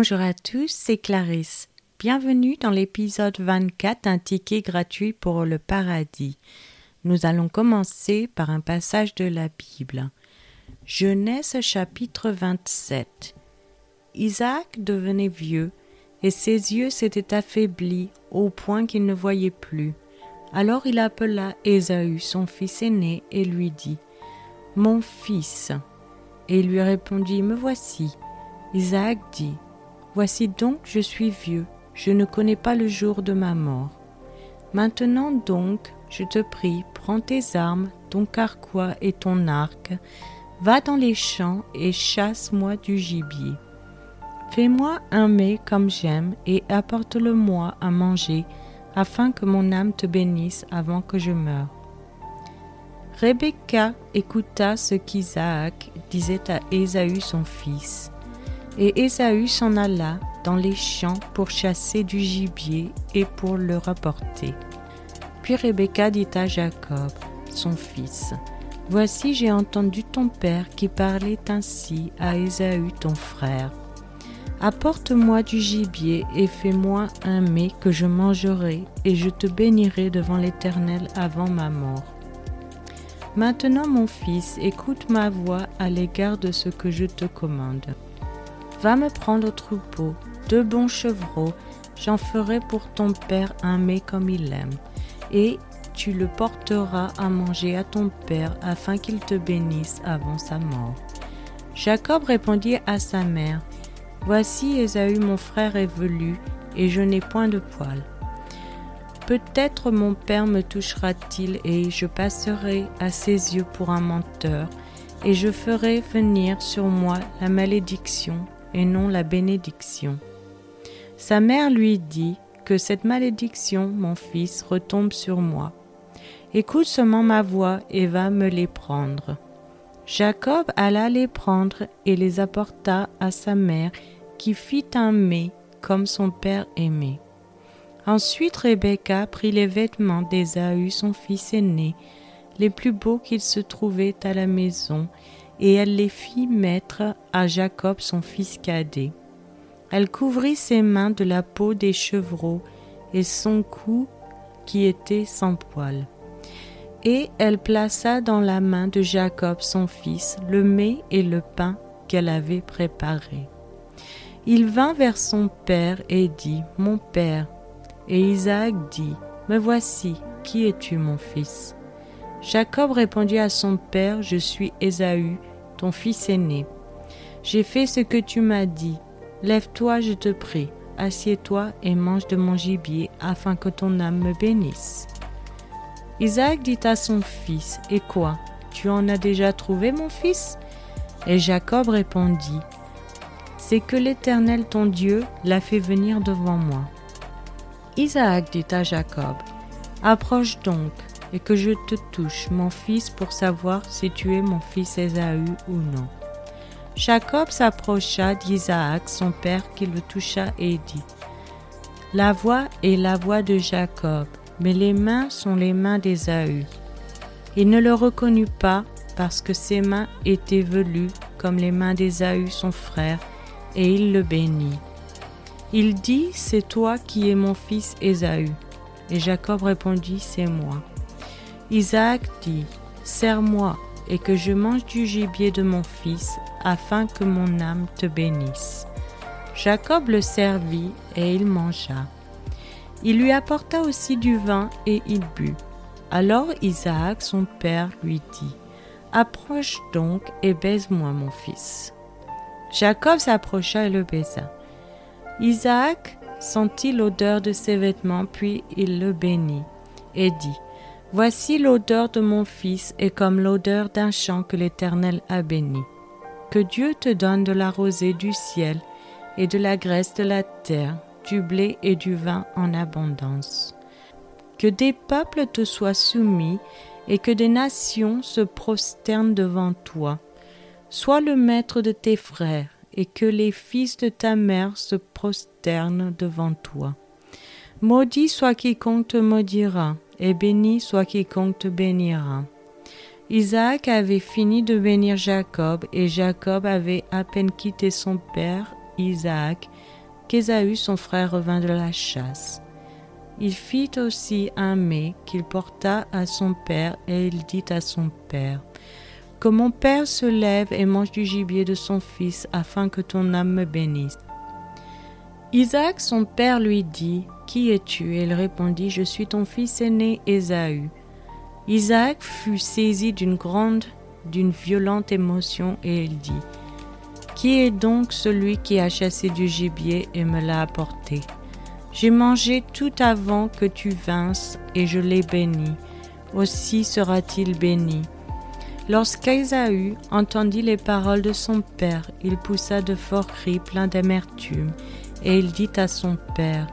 Bonjour à tous, c'est Clarisse. Bienvenue dans l'épisode 24 d'un ticket gratuit pour le paradis. Nous allons commencer par un passage de la Bible. Genèse chapitre 27. Isaac devenait vieux et ses yeux s'étaient affaiblis au point qu'il ne voyait plus. Alors il appela Ésaü, son fils aîné, et lui dit Mon fils. Et il lui répondit Me voici. Isaac dit Voici donc, je suis vieux, je ne connais pas le jour de ma mort. Maintenant donc, je te prie, prends tes armes, ton carquois et ton arc, va dans les champs et chasse-moi du gibier. Fais-moi un mets comme j'aime et apporte-le-moi à manger, afin que mon âme te bénisse avant que je meure. Rebecca écouta ce qu'Isaac disait à Ésaü son fils. Et Ésaü s'en alla dans les champs pour chasser du gibier et pour le rapporter. Puis Rebecca dit à Jacob, son fils, Voici j'ai entendu ton père qui parlait ainsi à Ésaü ton frère. Apporte-moi du gibier et fais-moi un mets que je mangerai, et je te bénirai devant l'Éternel avant ma mort. Maintenant, mon fils, écoute ma voix à l'égard de ce que je te commande. Va me prendre au troupeau, deux bons chevreaux, j'en ferai pour ton père un mets comme il aime, et tu le porteras à manger à ton père afin qu'il te bénisse avant sa mort. Jacob répondit à sa mère, Voici Ésaü mon frère est velu, et je n'ai point de poil. Peut-être mon père me touchera-t-il, et je passerai à ses yeux pour un menteur, et je ferai venir sur moi la malédiction, et non la bénédiction. Sa mère lui dit, Que cette malédiction, mon fils, retombe sur moi. Écoute seulement ma voix, et va me les prendre. Jacob alla les prendre et les apporta à sa mère, qui fit un mets comme son père aimait. Ensuite Rebecca prit les vêtements d'Ésaü, son fils aîné, les plus beaux qu'il se trouvait à la maison, et elle les fit mettre à Jacob son fils cadet. Elle couvrit ses mains de la peau des chevreaux et son cou qui était sans poil et elle plaça dans la main de Jacob son fils le mets et le pain qu'elle avait préparés. Il vint vers son père et dit, Mon père. Et Isaac dit, Me voici, qui es-tu, mon fils? Jacob répondit à son père, Je suis Ésaü, ton fils aîné. J'ai fait ce que tu m'as dit. Lève-toi, je te prie, assieds-toi et mange de mon gibier, afin que ton âme me bénisse. Isaac dit à son fils, Et quoi Tu en as déjà trouvé, mon fils? Et Jacob répondit, C'est que l'Éternel ton Dieu l'a fait venir devant moi. Isaac dit à Jacob, Approche donc, et que je te touche, mon fils, pour savoir si tu es mon fils Ésaü ou non. Jacob s'approcha d'Isaac, son père, qui le toucha et dit, La voix est la voix de Jacob, mais les mains sont les mains d'Ésaü. Il ne le reconnut pas parce que ses mains étaient velues comme les mains d'Ésaü son frère, et il le bénit. Il dit, C'est toi qui es mon fils Ésaü. Et Jacob répondit, C'est moi. Isaac dit, Serre-moi, et que je mange du gibier de mon fils, afin que mon âme te bénisse. Jacob le servit, et il mangea. Il lui apporta aussi du vin et il but. Alors Isaac, son père, lui dit, Approche donc et baise-moi mon fils. Jacob s'approcha et le baisa. Isaac sentit l'odeur de ses vêtements, puis il le bénit et dit, Voici l'odeur de mon fils est comme l'odeur d'un champ que l'Éternel a béni. Que Dieu te donne de la rosée du ciel et de la graisse de la terre du blé et du vin en abondance. Que des peuples te soient soumis et que des nations se prosternent devant toi. Sois le maître de tes frères et que les fils de ta mère se prosternent devant toi. Maudit soit quiconque te maudira, et béni soit quiconque te bénira. Isaac avait fini de bénir Jacob, et Jacob avait à peine quitté son père, Isaac, qu'Ésaü son frère revint de la chasse. Il fit aussi un mets qu'il porta à son père, et il dit à son père, Que mon père se lève et mange du gibier de son fils, afin que ton âme me bénisse. Isaac son père lui dit, Qui es-tu? Il répondit, Je suis ton fils aîné Ésaü. Isaac fut saisi d'une grande, d'une violente émotion, et il dit, Qui est donc celui qui a chassé du gibier et me l'a apporté? J'ai mangé tout avant que tu vinsses, et je l'ai béni. Aussi sera-t-il béni. Lorsqu'Ésaü entendit les paroles de son père, il poussa de forts cris pleins d'amertume, et il dit à son père,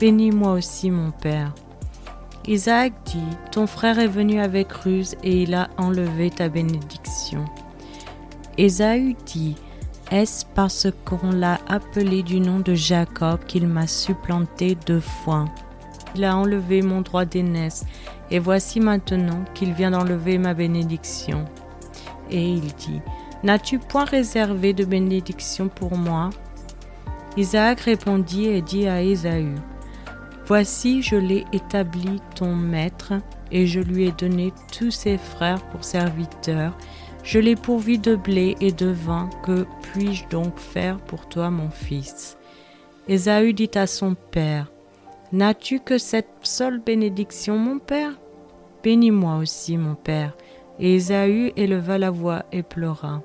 Bénis-moi aussi, mon père. Isaac dit, Ton frère est venu avec ruse, et il a enlevé ta bénédiction. Ésaü dit, est-ce parce qu'on l'a appelé du nom de Jacob qu'il m'a supplanté deux fois? Il a enlevé mon droit d'aînesse, et voici maintenant qu'il vient d'enlever ma bénédiction. Et il dit, N'as-tu point réservé de bénédiction pour moi? Isaac répondit et dit à Ésaü, Voici je l'ai établi ton maître, et je lui ai donné tous ses frères pour serviteurs, je l'ai pourvu de blé et de vin, que puis-je donc faire pour toi, mon fils? Ésaü dit à son père, N'as-tu que cette seule bénédiction, mon père? Bénis-moi aussi, mon père. Et Ésaü éleva la voix et pleura.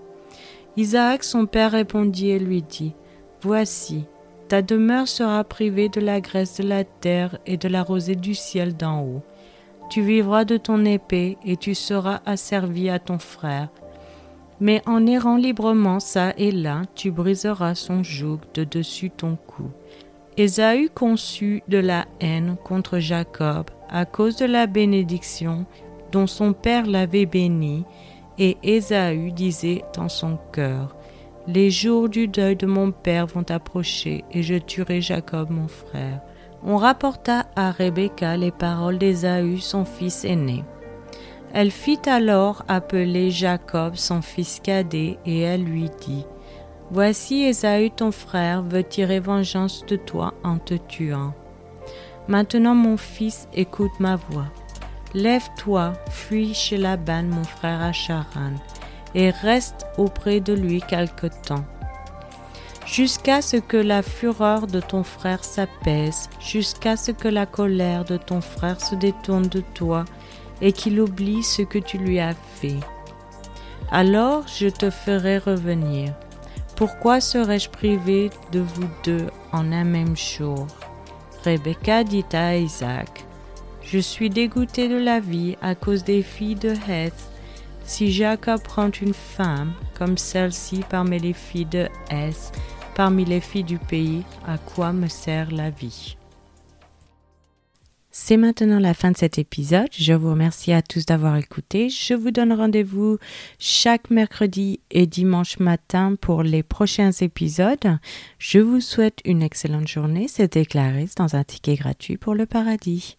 Isaac, son père, répondit et lui dit, Voici, ta demeure sera privée de la graisse de la terre et de la rosée du ciel d'en haut. Tu vivras de ton épée et tu seras asservi à ton frère mais en errant librement ça et là, tu briseras son joug de dessus ton cou. Ésaü conçut de la haine contre Jacob à cause de la bénédiction dont son père l'avait béni, et Ésaü disait dans son cœur, Les jours du deuil de mon père vont approcher, et je tuerai Jacob mon frère. On rapporta à Rebecca les paroles d'Ésaü, son fils aîné. Elle fit alors appeler Jacob son fils cadet et elle lui dit, Voici Ésaü ton frère veut tirer vengeance de toi en te tuant? Maintenant mon fils, écoute ma voix. Lève-toi, fuis chez Laban mon frère à Charan, et reste auprès de lui quelque temps, jusqu'à ce que la fureur de ton frère s'apaise, jusqu'à ce que la colère de ton frère se détourne de toi, et qu'il oublie ce que tu lui as fait. Alors je te ferai revenir. Pourquoi serais-je privé de vous deux en un même jour? Rebecca dit à Isaac, Je suis dégoûté de la vie à cause des filles de Heth. Si Jacob prend une femme comme celle-ci parmi les filles de Heth, parmi les filles du pays, à quoi me sert la vie? C'est maintenant la fin de cet épisode. Je vous remercie à tous d'avoir écouté. Je vous donne rendez-vous chaque mercredi et dimanche matin pour les prochains épisodes. Je vous souhaite une excellente journée. C'était Clarisse dans un ticket gratuit pour le paradis.